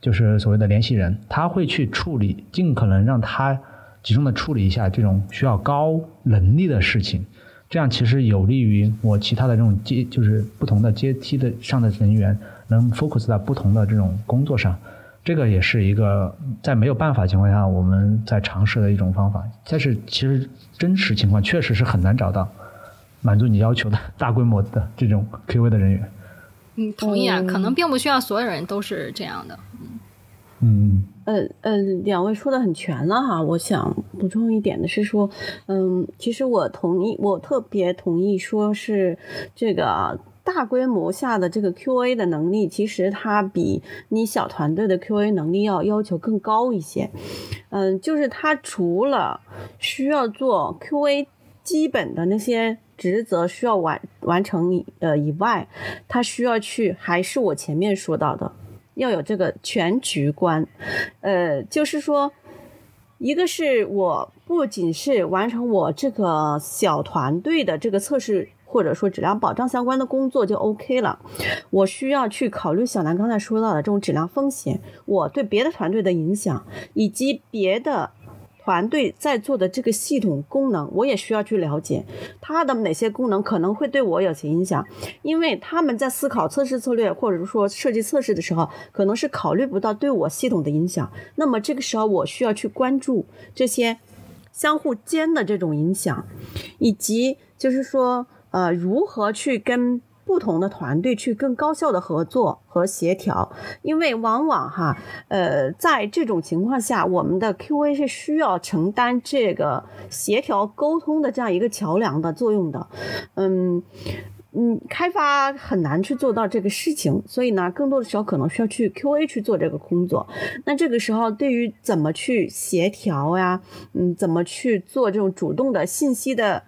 就是所谓的联系人，他会去处理，尽可能让他集中的处理一下这种需要高能力的事情，这样其实有利于我其他的这种阶，就是不同的阶梯的上的人员能 focus 在不同的这种工作上，这个也是一个在没有办法情况下我们在尝试的一种方法，但是其实真实情况确实是很难找到满足你要求的大规模的这种 QA 的人员。嗯，同意啊，可能并不需要所有人都是这样的。嗯嗯呃呃，两位说的很全了哈。我想补充一点的是说，嗯，其实我同意，我特别同意，说是这个大规模下的这个 QA 的能力，其实它比你小团队的 QA 能力要要求更高一些。嗯，就是它除了需要做 QA 基本的那些。职责需要完完成呃以外，他需要去还是我前面说到的，要有这个全局观，呃，就是说，一个是我不仅是完成我这个小团队的这个测试或者说质量保障相关的工作就 OK 了，我需要去考虑小南刚才说到的这种质量风险，我对别的团队的影响以及别的。团队在做的这个系统功能，我也需要去了解它的哪些功能可能会对我有些影响，因为他们在思考测试策略或者说设计测试的时候，可能是考虑不到对我系统的影响。那么这个时候，我需要去关注这些相互间的这种影响，以及就是说，呃，如何去跟不同的团队去更高效的合作和协调，因为往往哈，呃，在这种情况下，我们的 QA 是需要承担这个协调沟通的这样一个桥梁的作用的，嗯。嗯，开发很难去做到这个事情，所以呢，更多的时候可能需要去 QA 去做这个工作。那这个时候，对于怎么去协调呀，嗯，怎么去做这种主动的信息的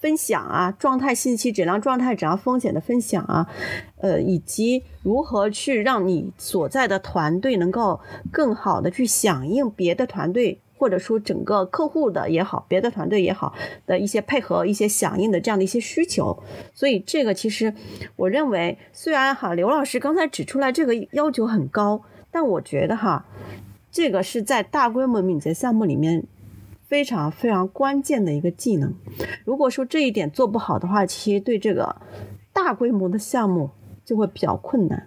分享啊，状态信息、质量状态、质量风险的分享啊，呃，以及如何去让你所在的团队能够更好的去响应别的团队。或者说整个客户的也好，别的团队也好的一些配合、一些响应的这样的一些需求，所以这个其实我认为，虽然哈刘老师刚才指出来这个要求很高，但我觉得哈这个是在大规模敏捷项目里面非常非常关键的一个技能。如果说这一点做不好的话，其实对这个大规模的项目就会比较困难。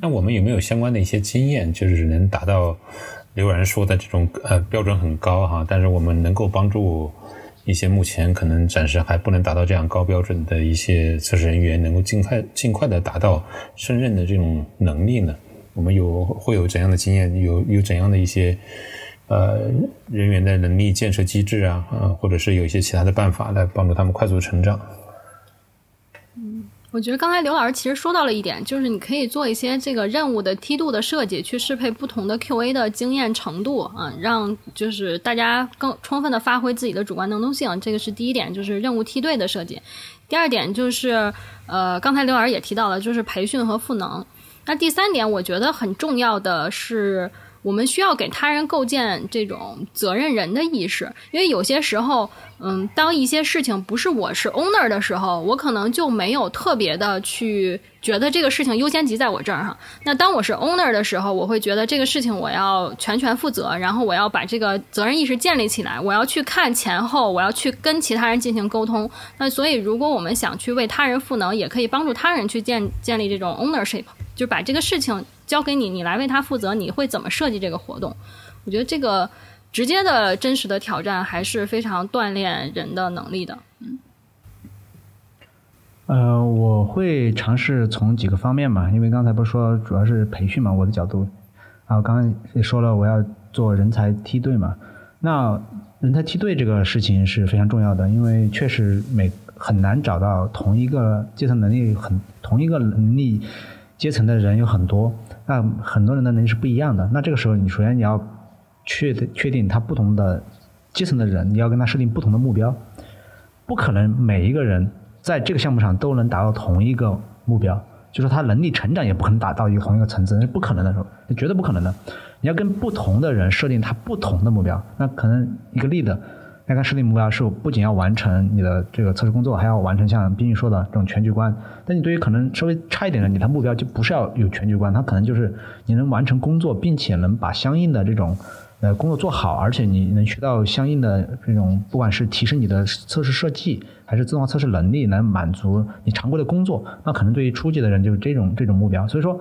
那我们有没有相关的一些经验，就是能达到刘然说的这种呃标准很高哈，但是我们能够帮助一些目前可能暂时还不能达到这样高标准的一些测试人员，能够尽快尽快的达到胜任的这种能力呢？我们有会有怎样的经验？有有怎样的一些呃人员的能力建设机制啊？呃，或者是有一些其他的办法来帮助他们快速成长？我觉得刚才刘老师其实说到了一点，就是你可以做一些这个任务的梯度的设计，去适配不同的 QA 的经验程度啊，让就是大家更充分的发挥自己的主观能动性。这个是第一点，就是任务梯队的设计。第二点就是，呃，刚才刘老师也提到了，就是培训和赋能。那第三点，我觉得很重要的是。我们需要给他人构建这种责任人的意识，因为有些时候，嗯，当一些事情不是我是 owner 的时候，我可能就没有特别的去觉得这个事情优先级在我这儿哈。那当我是 owner 的时候，我会觉得这个事情我要全权负责，然后我要把这个责任意识建立起来，我要去看前后，我要去跟其他人进行沟通。那所以，如果我们想去为他人赋能，也可以帮助他人去建建立这种 ownership，就把这个事情。交给你，你来为他负责，你会怎么设计这个活动？我觉得这个直接的真实的挑战还是非常锻炼人的能力的。嗯，呃，我会尝试从几个方面嘛，因为刚才不是说主要是培训嘛，我的角度，然后刚刚也说了我要做人才梯队嘛，那人才梯队这个事情是非常重要的，因为确实每很难找到同一个阶层能力很同一个能力阶层的人有很多。那很多人的能力是不一样的。那这个时候，你首先你要确确定他不同的阶层的人，你要跟他设定不同的目标。不可能每一个人在这个项目上都能达到同一个目标，就是他能力成长也不可能达到一个同一个层次，那是不可能的，时候，那绝对不可能的。你要跟不同的人设定他不同的目标。那可能一个例子。那个设定目标是不仅要完成你的这个测试工作，还要完成像冰玉说的这种全局观。但你对于可能稍微差一点的，你的目标就不是要有全局观，它可能就是你能完成工作，并且能把相应的这种呃工作做好，而且你能学到相应的这种，不管是提升你的测试设计，还是自动化测试能力，能满足你常规的工作。那可能对于初级的人就是这种这种目标。所以说。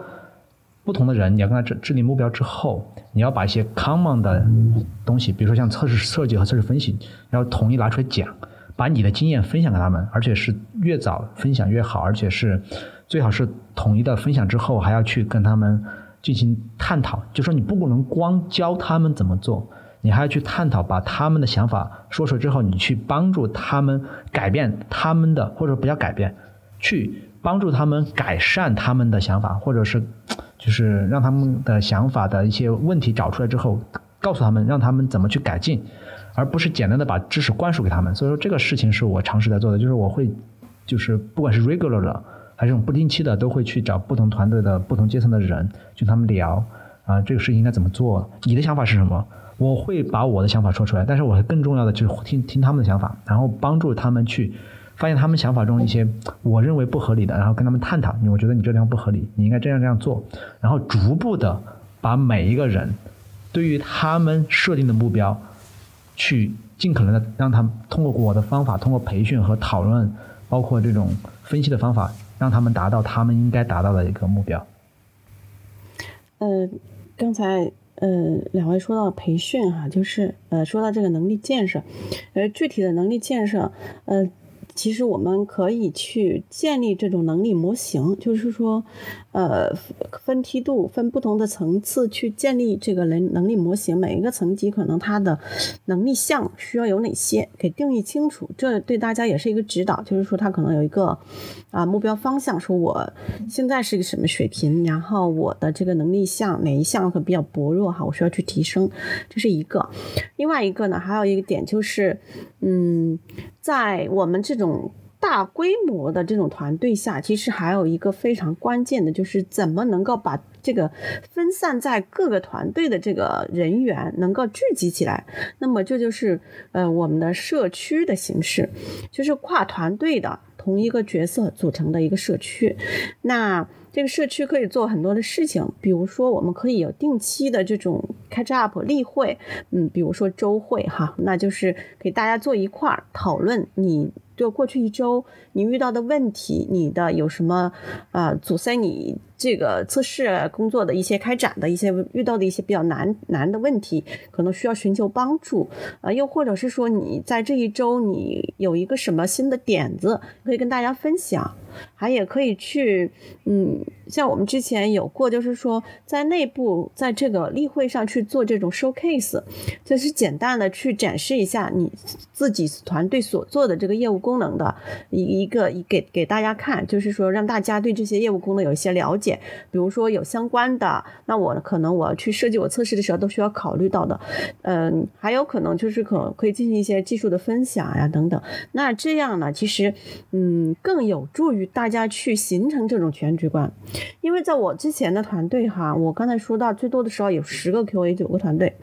不同的人，你要跟他制制定目标之后，你要把一些 common 的东西，比如说像测试设计和测试分析，要统一拿出来讲，把你的经验分享给他们，而且是越早分享越好，而且是最好是统一的分享之后，还要去跟他们进行探讨。就说你不能光教他们怎么做，你还要去探讨，把他们的想法说出来之后，你去帮助他们改变他们的，或者不要改变，去帮助他们改善他们的想法，或者是。就是让他们的想法的一些问题找出来之后，告诉他们，让他们怎么去改进，而不是简单的把知识灌输给他们。所以说这个事情是我尝试在做的，就是我会，就是不管是 regular 的还是这种不定期的，都会去找不同团队的不同阶层的人，去他们聊啊，这个事情应该怎么做？你的想法是什么？我会把我的想法说出来，但是我更重要的就是听听他们的想法，然后帮助他们去。发现他们想法中一些我认为不合理的，然后跟他们探讨。我觉得你这地方不合理，你应该这样这样做。然后逐步的把每一个人对于他们设定的目标，去尽可能的让他们通过我的方法，通过培训和讨论，包括这种分析的方法，让他们达到他们应该达到的一个目标。呃，刚才呃两位说到培训哈，就是呃说到这个能力建设，呃具体的能力建设，呃。其实我们可以去建立这种能力模型，就是说，呃，分梯度、分不同的层次去建立这个能能力模型。每一个层级可能它的能力项需要有哪些，给定义清楚，这对大家也是一个指导。就是说，它可能有一个啊目标方向，说我现在是个什么水平，然后我的这个能力项哪一项会比较薄弱哈，我需要去提升，这是一个。另外一个呢，还有一个点就是，嗯。在我们这种大规模的这种团队下，其实还有一个非常关键的，就是怎么能够把这个分散在各个团队的这个人员能够聚集起来。那么这就是呃我们的社区的形式，就是跨团队的同一个角色组成的一个社区。那这个社区可以做很多的事情，比如说我们可以有定期的这种 catch up 例会，嗯，比如说周会哈，那就是给大家坐一块儿讨论你。就过去一周，你遇到的问题，你的有什么啊阻塞你这个测试工作的一些开展的一些遇到的一些比较难难的问题，可能需要寻求帮助啊，又或者是说你在这一周你有一个什么新的点子可以跟大家分享，还也可以去嗯，像我们之前有过，就是说在内部在这个例会上去做这种 showcase，就是简单的去展示一下你自己团队所做的这个业务。功能的一一个给给大家看，就是说让大家对这些业务功能有一些了解。比如说有相关的，那我可能我去设计我测试的时候都需要考虑到的。嗯，还有可能就是可可以进行一些技术的分享呀等等。那这样呢，其实嗯更有助于大家去形成这种全局观。因为在我之前的团队哈，我刚才说到最多的时候有十个 QA 九个团队，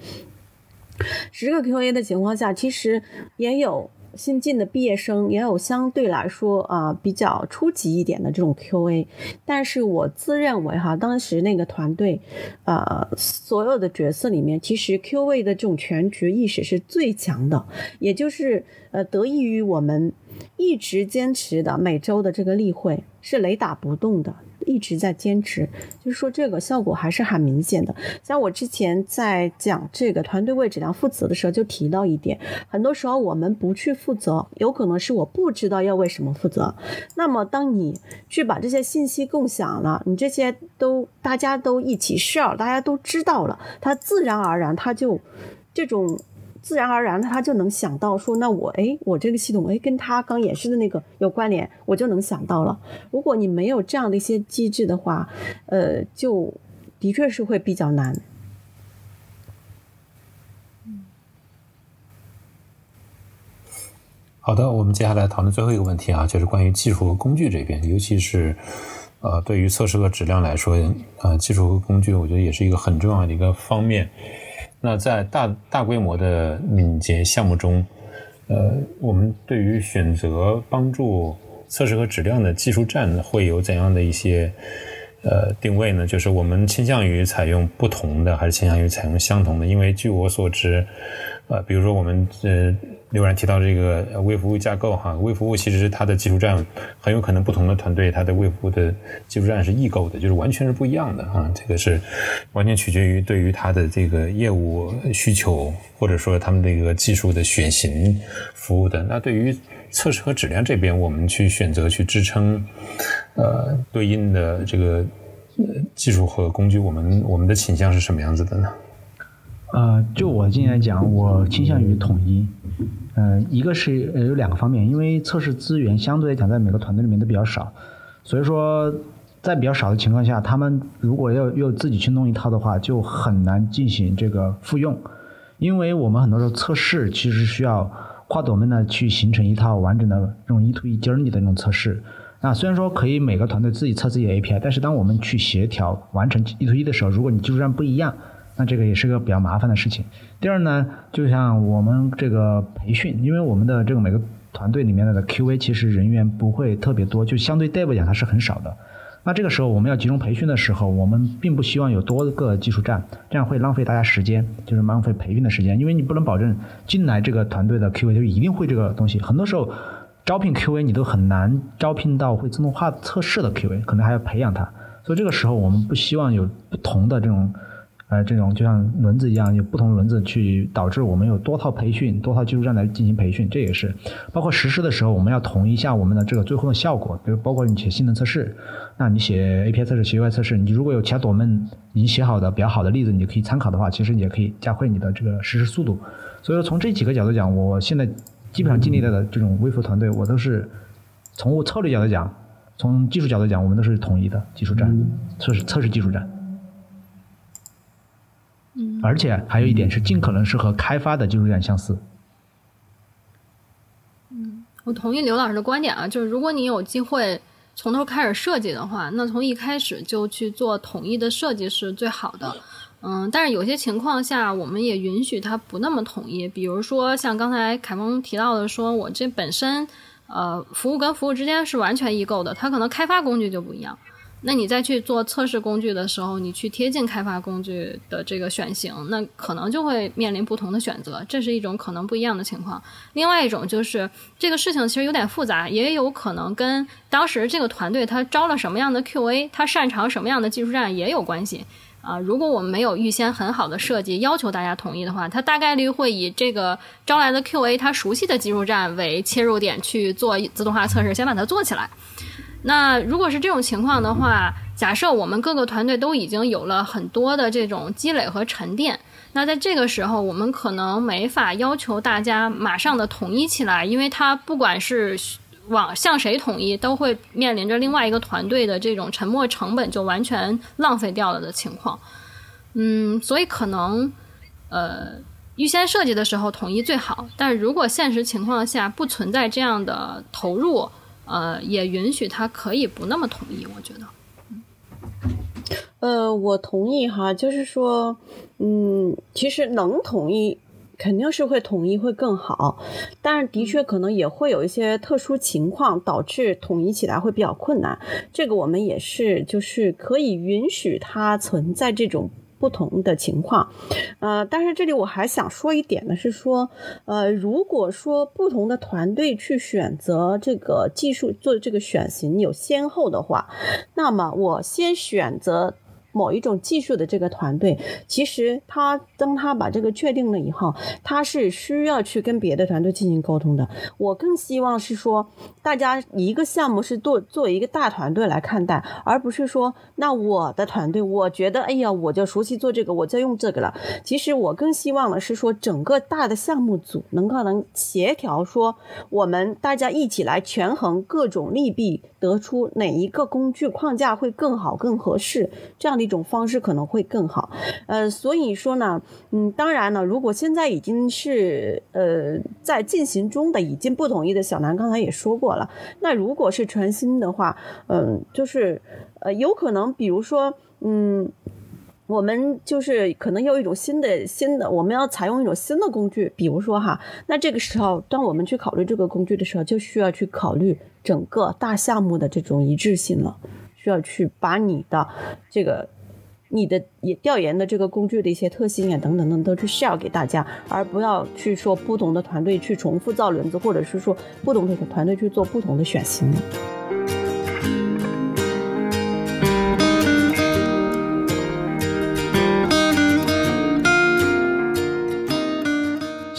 十个 QA 的情况下，其实也有。新进的毕业生也有相对来说啊比较初级一点的这种 QA，但是我自认为哈，当时那个团队，呃，所有的角色里面，其实 QA 的这种全局意识是最强的，也就是呃得益于我们一直坚持的每周的这个例会是雷打不动的。一直在坚持，就是说这个效果还是很明显的。像我之前在讲这个团队为质量负责的时候，就提到一点，很多时候我们不去负责，有可能是我不知道要为什么负责。那么当你去把这些信息共享了，你这些都大家都一起 share，大家都知道了，它自然而然它就这种。自然而然的，他就能想到说，那我哎，我这个系统哎，跟他刚演示的那个有关联，我就能想到了。如果你没有这样的一些机制的话，呃，就的确是会比较难。好的，我们接下来讨论最后一个问题啊，就是关于技术和工具这边，尤其是呃，对于测试和质量来说，呃，技术和工具，我觉得也是一个很重要的一个方面。那在大大规模的敏捷项目中，呃，我们对于选择帮助测试和质量的技术站会有怎样的一些呃定位呢？就是我们倾向于采用不同的，还是倾向于采用相同的？因为据我所知。呃，比如说我们呃，刘然提到这个微服务架构哈，微服务其实它的技术站很有可能不同的团队它的微服务的技术站是异构的，就是完全是不一样的啊。这个是完全取决于对于它的这个业务需求，或者说他们这个技术的选型服务的。那对于测试和质量这边，我们去选择去支撑呃对应的这个呃技术和工具，我们我们的倾向是什么样子的呢？呃，就我今天来讲，我倾向于统一。嗯，一个是呃有两个方面，因为测试资源相对来讲在每个团队里面都比较少，所以说在比较少的情况下，他们如果要要自己去弄一套的话，就很难进行这个复用。因为我们很多时候测试其实需要跨朵面的去形成一套完整的这种一 to 一 journey 的那种测试。那虽然说可以每个团队自己测自己的 API，但是当我们去协调完成一 to 一的时候，如果你技术上不一样。那这个也是个比较麻烦的事情。第二呢，就像我们这个培训，因为我们的这个每个团队里面的 QA 其实人员不会特别多，就相对 Dev 讲它是很少的。那这个时候我们要集中培训的时候，我们并不希望有多个技术站，这样会浪费大家时间，就是浪费培训的时间。因为你不能保证进来这个团队的 QA 就一定会这个东西。很多时候招聘 QA 你都很难招聘到会自动化测试的 QA，可能还要培养他。所以这个时候我们不希望有不同的这种。呃，这种就像轮子一样，有不同轮子去导致我们有多套培训、多套技术站来进行培训，这也是包括实施的时候，我们要统一一下我们的这个最后的效果。比如包括你写性能测试，那你写 API 测试、写 UI 测试，你如果有其他朵们已经写好的比较好的例子，你可以参考的话，其实也可以加快你的这个实施速度。所以说，从这几个角度讲，我现在基本上经历的这种微服团队，我都是从策略角度讲，从技术角度讲，我们都是统一的技术站、测试测试技术站。嗯，而且还有一点是，尽可能是和开发的技术站相似。嗯我同意刘老师的观点啊，就是如果你有机会从头开始设计的话，那从一开始就去做统一的设计是最好的。嗯，但是有些情况下，我们也允许它不那么统一。比如说像刚才凯峰提到的，说我这本身呃服务跟服务之间是完全异构的，它可能开发工具就不一样。那你再去做测试工具的时候，你去贴近开发工具的这个选型，那可能就会面临不同的选择，这是一种可能不一样的情况。另外一种就是这个事情其实有点复杂，也有可能跟当时这个团队他招了什么样的 QA，他擅长什么样的技术栈也有关系。啊，如果我们没有预先很好的设计，要求大家同意的话，它大概率会以这个招来的 QA 他熟悉的技术栈为切入点去做自动化测试，先把它做起来。那如果是这种情况的话，假设我们各个团队都已经有了很多的这种积累和沉淀，那在这个时候，我们可能没法要求大家马上的统一起来，因为它不管是往向谁统一，都会面临着另外一个团队的这种沉没成本就完全浪费掉了的情况。嗯，所以可能呃预先设计的时候统一最好，但如果现实情况下不存在这样的投入。呃，也允许他可以不那么统一，我觉得。呃，我同意哈，就是说，嗯，其实能统一肯定是会统一会更好，但是的确可能也会有一些特殊情况导致统一起来会比较困难。这个我们也是就是可以允许它存在这种。不同的情况，呃，但是这里我还想说一点呢，是说，呃，如果说不同的团队去选择这个技术做这个选型有先后的话，那么我先选择。某一种技术的这个团队，其实他当他把这个确定了以后，他是需要去跟别的团队进行沟通的。我更希望是说，大家一个项目是做作为一个大团队来看待，而不是说，那我的团队我觉得，哎呀，我就熟悉做这个，我就用这个了。其实我更希望的是说，整个大的项目组能够能协调，说我们大家一起来权衡各种利弊，得出哪一个工具框架会更好、更合适这样的。一种方式可能会更好，呃，所以说呢，嗯，当然呢，如果现在已经是呃在进行中的，已经不同意的小南刚才也说过了，那如果是全新的话，嗯，就是呃有可能，比如说，嗯，我们就是可能有一种新的新的，我们要采用一种新的工具，比如说哈，那这个时候，当我们去考虑这个工具的时候，就需要去考虑整个大项目的这种一致性了。需要去把你的这个、你的也调研的这个工具的一些特性啊等等等都去 share 给大家，而不要去说不同的团队去重复造轮子，或者是说不同的团队去做不同的选型。